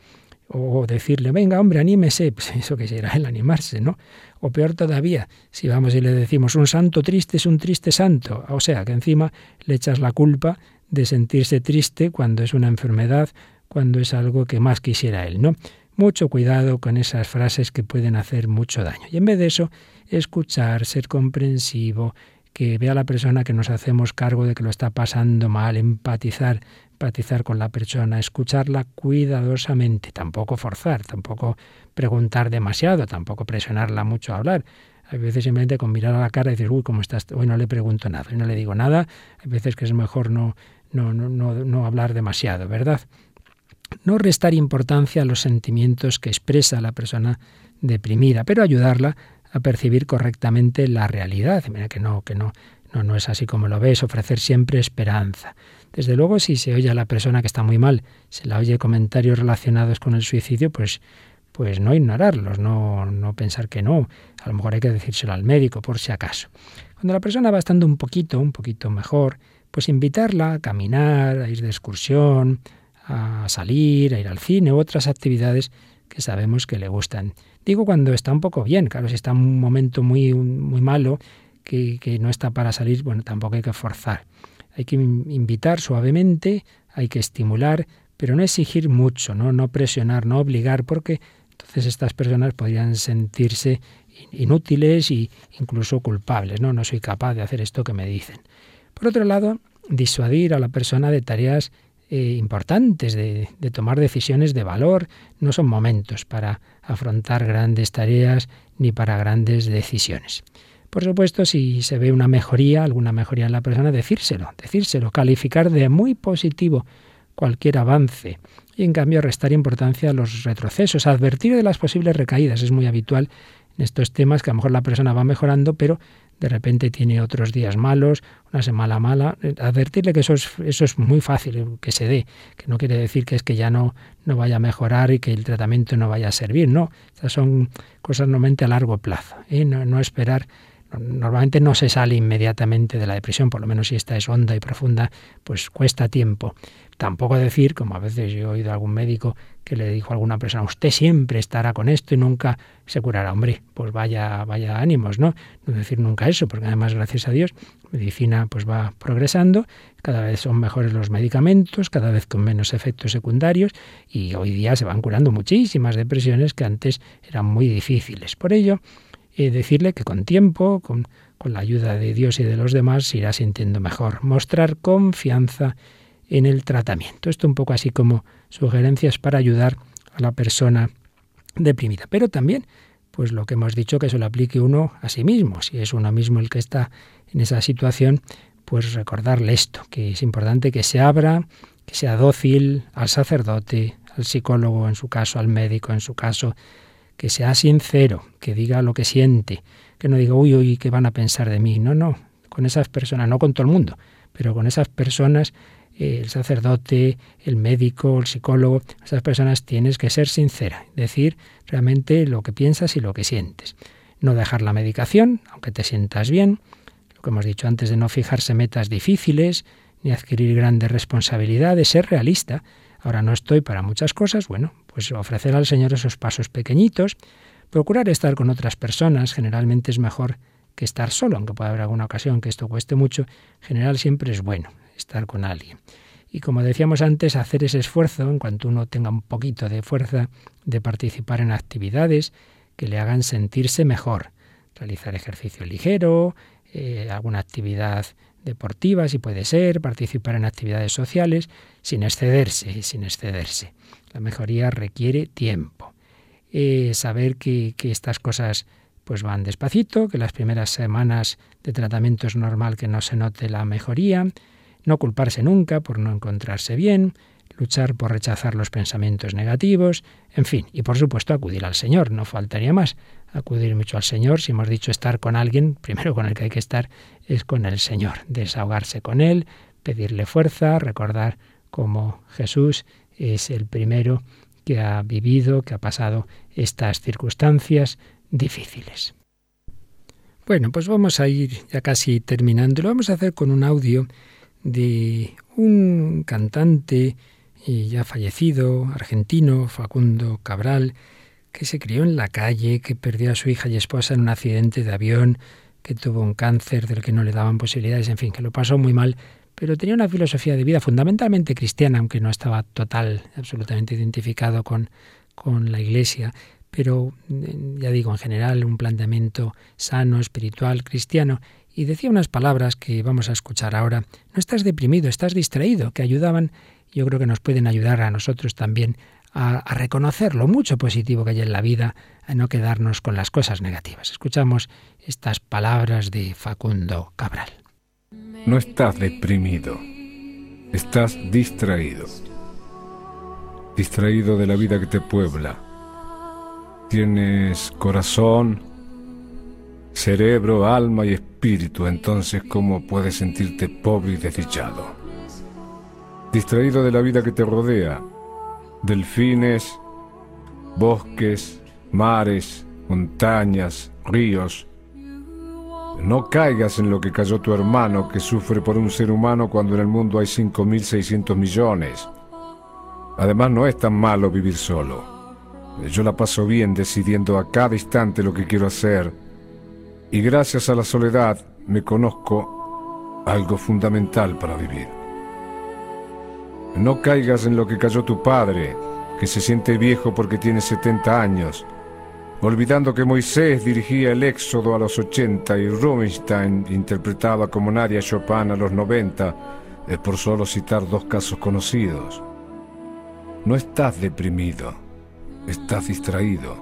o decirle, venga, hombre, anímese, pues <laughs> eso que será el animarse, ¿no? O peor todavía, si vamos y le decimos, un santo triste es un triste santo, o sea, que encima le echas la culpa de sentirse triste cuando es una enfermedad, cuando es algo que más quisiera él, ¿no? Mucho cuidado con esas frases que pueden hacer mucho daño. Y en vez de eso, escuchar, ser comprensivo, que vea a la persona que nos hacemos cargo de que lo está pasando mal, empatizar, empatizar con la persona, escucharla cuidadosamente, tampoco forzar, tampoco preguntar demasiado, tampoco presionarla mucho a hablar. Hay veces simplemente con mirar a la cara y decir, uy, ¿cómo estás? Hoy no le pregunto nada, hoy no le digo nada. Hay veces que es mejor no, no, no, no, no hablar demasiado, ¿verdad? No restar importancia a los sentimientos que expresa la persona deprimida, pero ayudarla a percibir correctamente la realidad. Mira que no, que no, no, no es así como lo ves, ofrecer siempre esperanza. Desde luego, si se oye a la persona que está muy mal, se la oye comentarios relacionados con el suicidio, pues, pues no ignorarlos, no, no pensar que no. A lo mejor hay que decírselo al médico, por si acaso. Cuando la persona va estando un poquito, un poquito mejor, pues invitarla a caminar, a ir de excursión, a salir, a ir al cine u otras actividades que sabemos que le gustan. Digo cuando está un poco bien, claro, si está en un momento muy, muy malo, que, que no está para salir, bueno, tampoco hay que forzar. Hay que invitar suavemente, hay que estimular, pero no exigir mucho, no, no presionar, no obligar, porque entonces estas personas podrían sentirse inútiles e incluso culpables. No, no soy capaz de hacer esto que me dicen. Por otro lado, disuadir a la persona de tareas eh, importantes, de, de, tomar decisiones de valor. No son momentos para afrontar grandes tareas ni para grandes decisiones. Por supuesto, si se ve una mejoría, alguna mejoría en la persona, decírselo, decírselo, calificar de muy positivo cualquier avance y en cambio restar importancia a los retrocesos, advertir de las posibles recaídas. Es muy habitual en estos temas que a lo mejor la persona va mejorando, pero de repente tiene otros días malos, una semana mala, advertirle que eso es, eso es muy fácil que se dé, que no quiere decir que es que ya no, no vaya a mejorar y que el tratamiento no vaya a servir, no, estas son cosas normalmente a largo plazo, ¿eh? no, no esperar Normalmente no se sale inmediatamente de la depresión, por lo menos si esta es honda y profunda, pues cuesta tiempo. Tampoco decir, como a veces yo he oído a algún médico que le dijo a alguna persona, usted siempre estará con esto y nunca se curará. Hombre, pues vaya, vaya ánimos, ¿no? No decir nunca eso, porque además, gracias a Dios, medicina pues va progresando, cada vez son mejores los medicamentos, cada vez con menos efectos secundarios, y hoy día se van curando muchísimas depresiones que antes eran muy difíciles. Por ello, decirle que con tiempo, con, con la ayuda de Dios y de los demás, se irá sintiendo mejor. Mostrar confianza en el tratamiento. Esto un poco así como sugerencias para ayudar a la persona deprimida. Pero también, pues lo que hemos dicho, que se lo aplique uno a sí mismo. Si es uno mismo el que está en esa situación, pues recordarle esto, que es importante que se abra, que sea dócil al sacerdote, al psicólogo en su caso, al médico en su caso, que sea sincero, que diga lo que siente, que no diga, uy, uy, ¿qué van a pensar de mí? No, no, con esas personas, no con todo el mundo, pero con esas personas, eh, el sacerdote, el médico, el psicólogo, esas personas tienes que ser sincera, decir realmente lo que piensas y lo que sientes. No dejar la medicación, aunque te sientas bien, lo que hemos dicho antes de no fijarse metas difíciles, ni adquirir grandes responsabilidades, ser realista. Ahora no estoy para muchas cosas, bueno, pues ofrecer al Señor esos pasos pequeñitos, procurar estar con otras personas, generalmente es mejor que estar solo, aunque pueda haber alguna ocasión que esto cueste mucho, en general siempre es bueno estar con alguien. Y como decíamos antes, hacer ese esfuerzo, en cuanto uno tenga un poquito de fuerza, de participar en actividades que le hagan sentirse mejor. Realizar ejercicio ligero, eh, alguna actividad deportiva, si puede ser, participar en actividades sociales, sin excederse, sin excederse. La mejoría requiere tiempo. Eh, saber que, que, estas cosas pues van despacito, que las primeras semanas de tratamiento es normal que no se note la mejoría, no culparse nunca por no encontrarse bien, luchar por rechazar los pensamientos negativos, en fin, y por supuesto acudir al Señor, no faltaría más, acudir mucho al Señor, si hemos dicho estar con alguien, primero con el que hay que estar es con el Señor, desahogarse con Él, pedirle fuerza, recordar cómo Jesús es el primero que ha vivido, que ha pasado estas circunstancias difíciles. Bueno, pues vamos a ir ya casi terminando. Lo vamos a hacer con un audio de un cantante y ya fallecido, argentino, Facundo Cabral, que se crió en la calle, que perdió a su hija y esposa en un accidente de avión, que tuvo un cáncer del que no le daban posibilidades, en fin, que lo pasó muy mal, pero tenía una filosofía de vida fundamentalmente cristiana, aunque no estaba total, absolutamente identificado con, con la Iglesia, pero ya digo, en general, un planteamiento sano, espiritual, cristiano, y decía unas palabras que vamos a escuchar ahora. No estás deprimido, estás distraído, que ayudaban yo creo que nos pueden ayudar a nosotros también a, reconocer lo mucho positivo que hay en la vida, a no quedarnos con las cosas negativas. Escuchamos estas palabras de Facundo Cabral. No estás deprimido, estás distraído. Distraído de la vida que te puebla. Tienes corazón, cerebro, alma y espíritu, entonces ¿cómo puedes sentirte pobre y desdichado? distraído de la vida que te rodea, delfines, bosques, mares, montañas, ríos. No caigas en lo que cayó tu hermano que sufre por un ser humano cuando en el mundo hay 5.600 millones. Además no es tan malo vivir solo. Yo la paso bien decidiendo a cada instante lo que quiero hacer y gracias a la soledad me conozco algo fundamental para vivir. No caigas en lo que cayó tu padre, que se siente viejo porque tiene 70 años, olvidando que Moisés dirigía el éxodo a los 80 y Rubinstein interpretaba como Nadia Chopin a los 90, es por solo citar dos casos conocidos. No estás deprimido, estás distraído.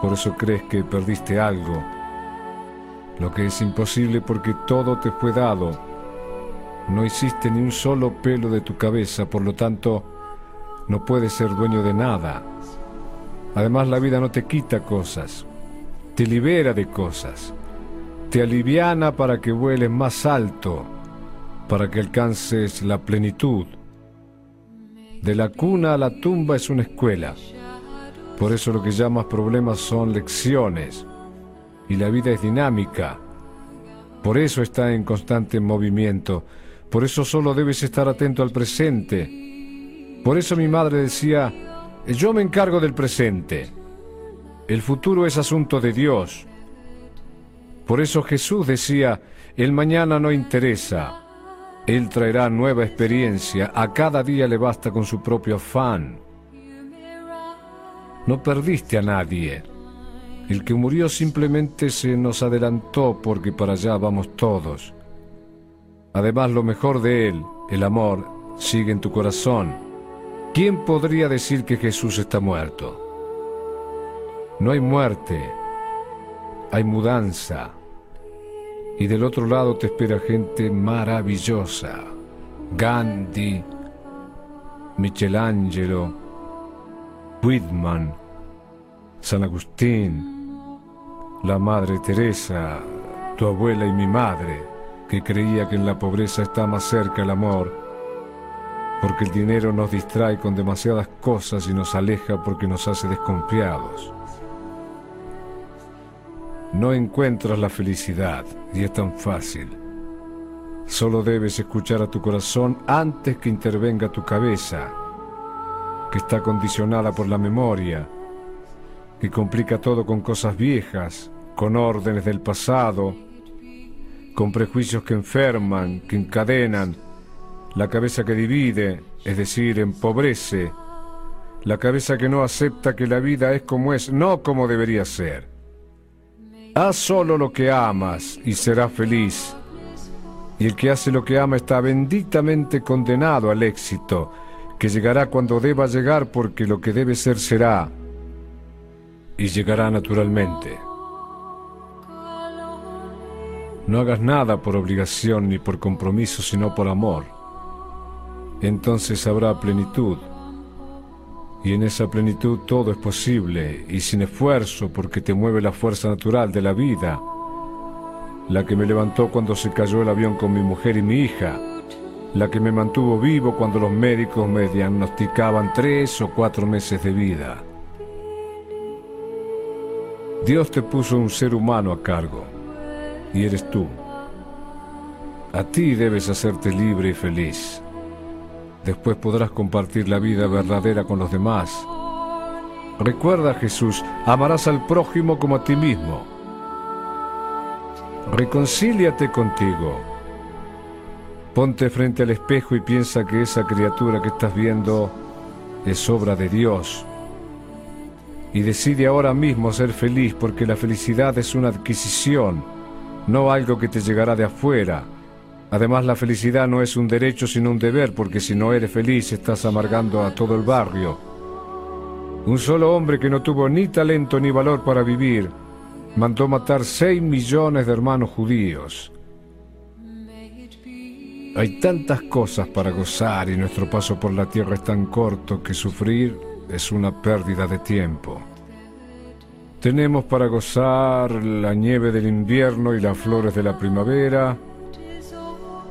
Por eso crees que perdiste algo, lo que es imposible porque todo te fue dado no hiciste ni un solo pelo de tu cabeza, por lo tanto, no puedes ser dueño de nada. Además, la vida no te quita cosas, te libera de cosas, te aliviana para que vueles más alto, para que alcances la plenitud. De la cuna a la tumba es una escuela. Por eso lo que llamas problemas son lecciones. Y la vida es dinámica. Por eso está en constante movimiento por eso solo debes estar atento al presente. Por eso mi madre decía, yo me encargo del presente. El futuro es asunto de Dios. Por eso Jesús decía, el mañana no interesa. Él traerá nueva experiencia, a cada día le basta con su propio afán. No perdiste a nadie. El que murió simplemente se nos adelantó porque para allá vamos todos. Además, lo mejor de Él, el amor, sigue en tu corazón. ¿Quién podría decir que Jesús está muerto? No hay muerte, hay mudanza. Y del otro lado te espera gente maravillosa. Gandhi, Michelangelo, Whitman, San Agustín, la Madre Teresa, tu abuela y mi madre, que creía que en la pobreza está más cerca el amor, porque el dinero nos distrae con demasiadas cosas y nos aleja porque nos hace desconfiados. No encuentras la felicidad y es tan fácil. Solo debes escuchar a tu corazón antes que intervenga tu cabeza, que está condicionada por la memoria, que complica todo con cosas viejas, con órdenes del pasado, con prejuicios que enferman, que encadenan, la cabeza que divide, es decir, empobrece, la cabeza que no acepta que la vida es como es, no como debería ser. Haz solo lo que amas y serás feliz. Y el que hace lo que ama está benditamente condenado al éxito, que llegará cuando deba llegar porque lo que debe ser será, y llegará naturalmente. No hagas nada por obligación ni por compromiso, sino por amor. Entonces habrá plenitud. Y en esa plenitud todo es posible y sin esfuerzo porque te mueve la fuerza natural de la vida, la que me levantó cuando se cayó el avión con mi mujer y mi hija, la que me mantuvo vivo cuando los médicos me diagnosticaban tres o cuatro meses de vida. Dios te puso un ser humano a cargo y eres tú. A ti debes hacerte libre y feliz. Después podrás compartir la vida verdadera con los demás. Recuerda, Jesús, amarás al prójimo como a ti mismo. Reconcíliate contigo. Ponte frente al espejo y piensa que esa criatura que estás viendo es obra de Dios. Y decide ahora mismo ser feliz porque la felicidad es una adquisición no algo que te llegará de afuera. Además, la felicidad no es un derecho sino un deber, porque si no eres feliz estás amargando a todo el barrio. Un solo hombre que no tuvo ni talento ni valor para vivir, mandó matar seis millones de hermanos judíos. Hay tantas cosas para gozar y nuestro paso por la tierra es tan corto que sufrir es una pérdida de tiempo. Tenemos para gozar la nieve del invierno y las flores de la primavera,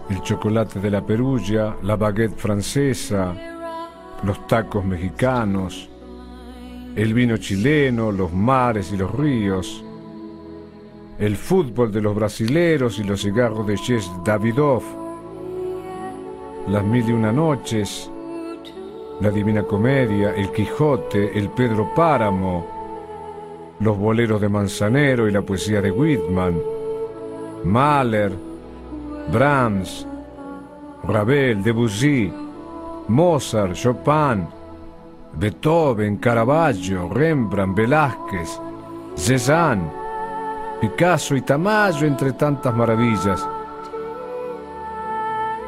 el chocolate de la perulla, la baguette francesa, los tacos mexicanos, el vino chileno, los mares y los ríos, el fútbol de los brasileros y los cigarros de Ches Davidoff, las mil y una noches, la Divina Comedia, el Quijote, el Pedro Páramo, los boleros de Manzanero y la poesía de Whitman, Mahler, Brahms, Ravel, Debussy, Mozart, Chopin, Beethoven, Caravaggio, Rembrandt, Velázquez, Cézanne, Picasso y Tamayo, entre tantas maravillas.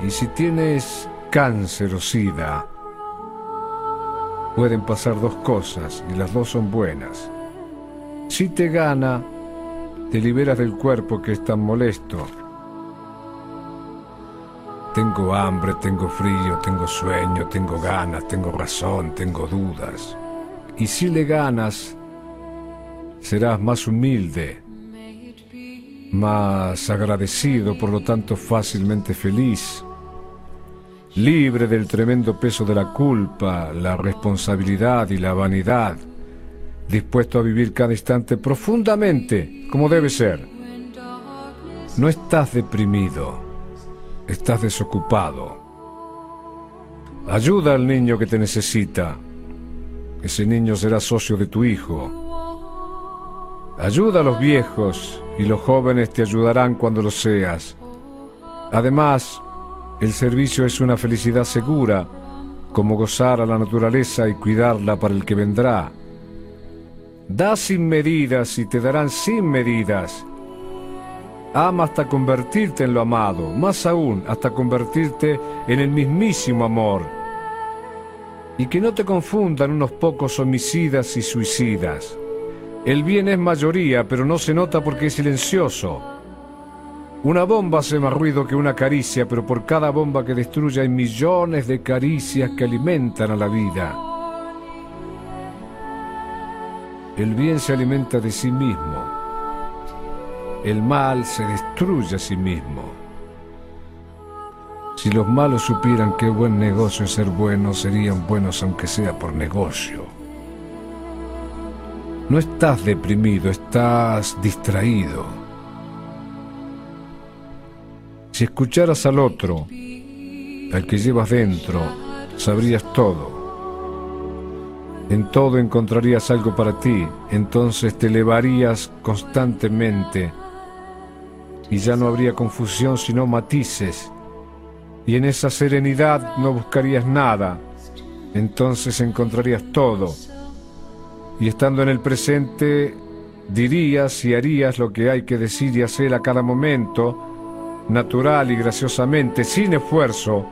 Y si tienes cáncer o sida, pueden pasar dos cosas y las dos son buenas. Si te gana, te liberas del cuerpo que es tan molesto. Tengo hambre, tengo frío, tengo sueño, tengo ganas, tengo razón, tengo dudas. Y si le ganas, serás más humilde, más agradecido, por lo tanto fácilmente feliz, libre del tremendo peso de la culpa, la responsabilidad y la vanidad dispuesto a vivir cada instante profundamente como debe ser. No estás deprimido, estás desocupado. Ayuda al niño que te necesita. Ese niño será socio de tu hijo. Ayuda a los viejos y los jóvenes te ayudarán cuando lo seas. Además, el servicio es una felicidad segura, como gozar a la naturaleza y cuidarla para el que vendrá. Da sin medidas y te darán sin medidas. Ama hasta convertirte en lo amado, más aún hasta convertirte en el mismísimo amor. Y que no te confundan unos pocos homicidas y suicidas. El bien es mayoría, pero no se nota porque es silencioso. Una bomba hace más ruido que una caricia, pero por cada bomba que destruye hay millones de caricias que alimentan a la vida. El bien se alimenta de sí mismo. El mal se destruye a sí mismo. Si los malos supieran qué buen negocio es ser buenos, serían buenos aunque sea por negocio. No estás deprimido, estás distraído. Si escucharas al otro, al que llevas dentro, sabrías todo. En todo encontrarías algo para ti, entonces te elevarías constantemente y ya no habría confusión sino matices. Y en esa serenidad no buscarías nada, entonces encontrarías todo. Y estando en el presente, dirías y harías lo que hay que decir y hacer a cada momento, natural y graciosamente, sin esfuerzo,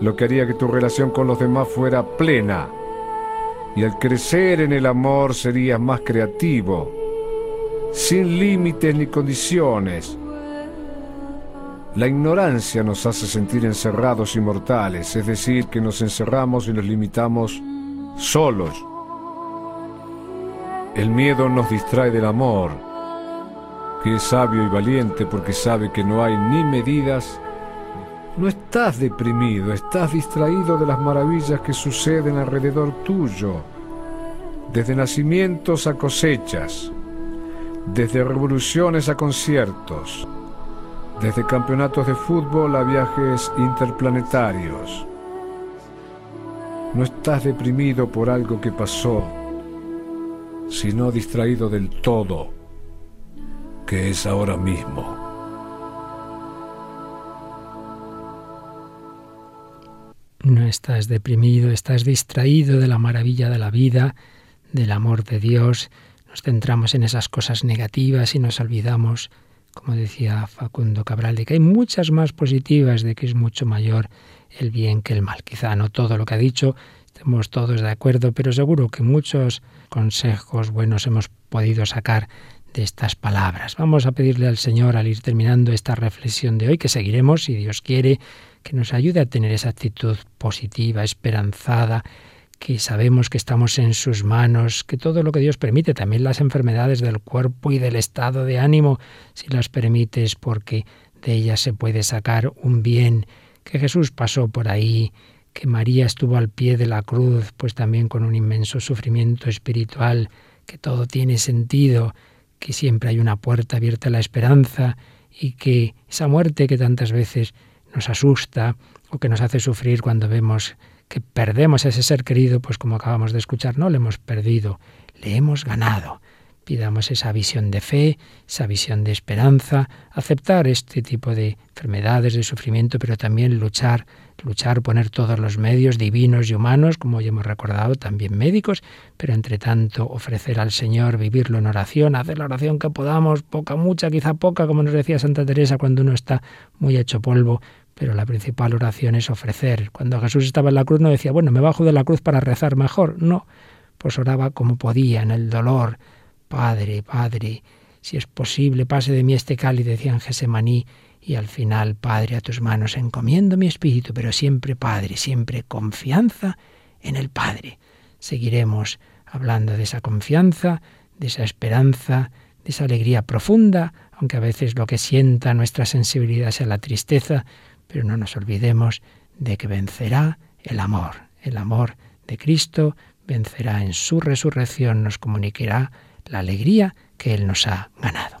lo que haría que tu relación con los demás fuera plena. Y al crecer en el amor serías más creativo, sin límites ni condiciones. La ignorancia nos hace sentir encerrados y mortales, es decir, que nos encerramos y nos limitamos solos. El miedo nos distrae del amor que es sabio y valiente porque sabe que no hay ni medidas, no estás deprimido, estás distraído de las maravillas que suceden alrededor tuyo, desde nacimientos a cosechas, desde revoluciones a conciertos, desde campeonatos de fútbol a viajes interplanetarios. No estás deprimido por algo que pasó, sino distraído del todo que es ahora mismo. No estás deprimido, estás distraído de la maravilla de la vida, del amor de Dios. Nos centramos en esas cosas negativas y nos olvidamos, como decía Facundo Cabral, de que hay muchas más positivas, de que es mucho mayor el bien que el mal. Quizá no todo lo que ha dicho estemos todos de acuerdo, pero seguro que muchos consejos buenos hemos podido sacar de estas palabras. Vamos a pedirle al Señor al ir terminando esta reflexión de hoy, que seguiremos, si Dios quiere, que nos ayude a tener esa actitud positiva, esperanzada, que sabemos que estamos en sus manos, que todo lo que Dios permite, también las enfermedades del cuerpo y del estado de ánimo, si las permites, porque de ellas se puede sacar un bien, que Jesús pasó por ahí, que María estuvo al pie de la cruz, pues también con un inmenso sufrimiento espiritual, que todo tiene sentido, que siempre hay una puerta abierta a la esperanza y que esa muerte que tantas veces nos asusta o que nos hace sufrir cuando vemos que perdemos ese ser querido, pues como acabamos de escuchar, no le hemos perdido, le hemos ganado. Pidamos esa visión de fe, esa visión de esperanza, aceptar este tipo de enfermedades, de sufrimiento, pero también luchar luchar, poner todos los medios divinos y humanos, como ya hemos recordado, también médicos, pero entre tanto ofrecer al Señor, vivirlo en oración, hacer la oración que podamos, poca, mucha, quizá poca, como nos decía Santa Teresa cuando uno está muy hecho polvo, pero la principal oración es ofrecer. Cuando Jesús estaba en la cruz no decía, bueno, me bajo de la cruz para rezar mejor, no, pues oraba como podía, en el dolor, Padre, Padre, si es posible, pase de mí este cáliz, decía en Gesemaní, y al final, Padre, a tus manos encomiendo mi espíritu, pero siempre, Padre, siempre confianza en el Padre. Seguiremos hablando de esa confianza, de esa esperanza, de esa alegría profunda, aunque a veces lo que sienta nuestra sensibilidad sea la tristeza, pero no nos olvidemos de que vencerá el amor. El amor de Cristo vencerá en su resurrección, nos comunicará la alegría que Él nos ha ganado.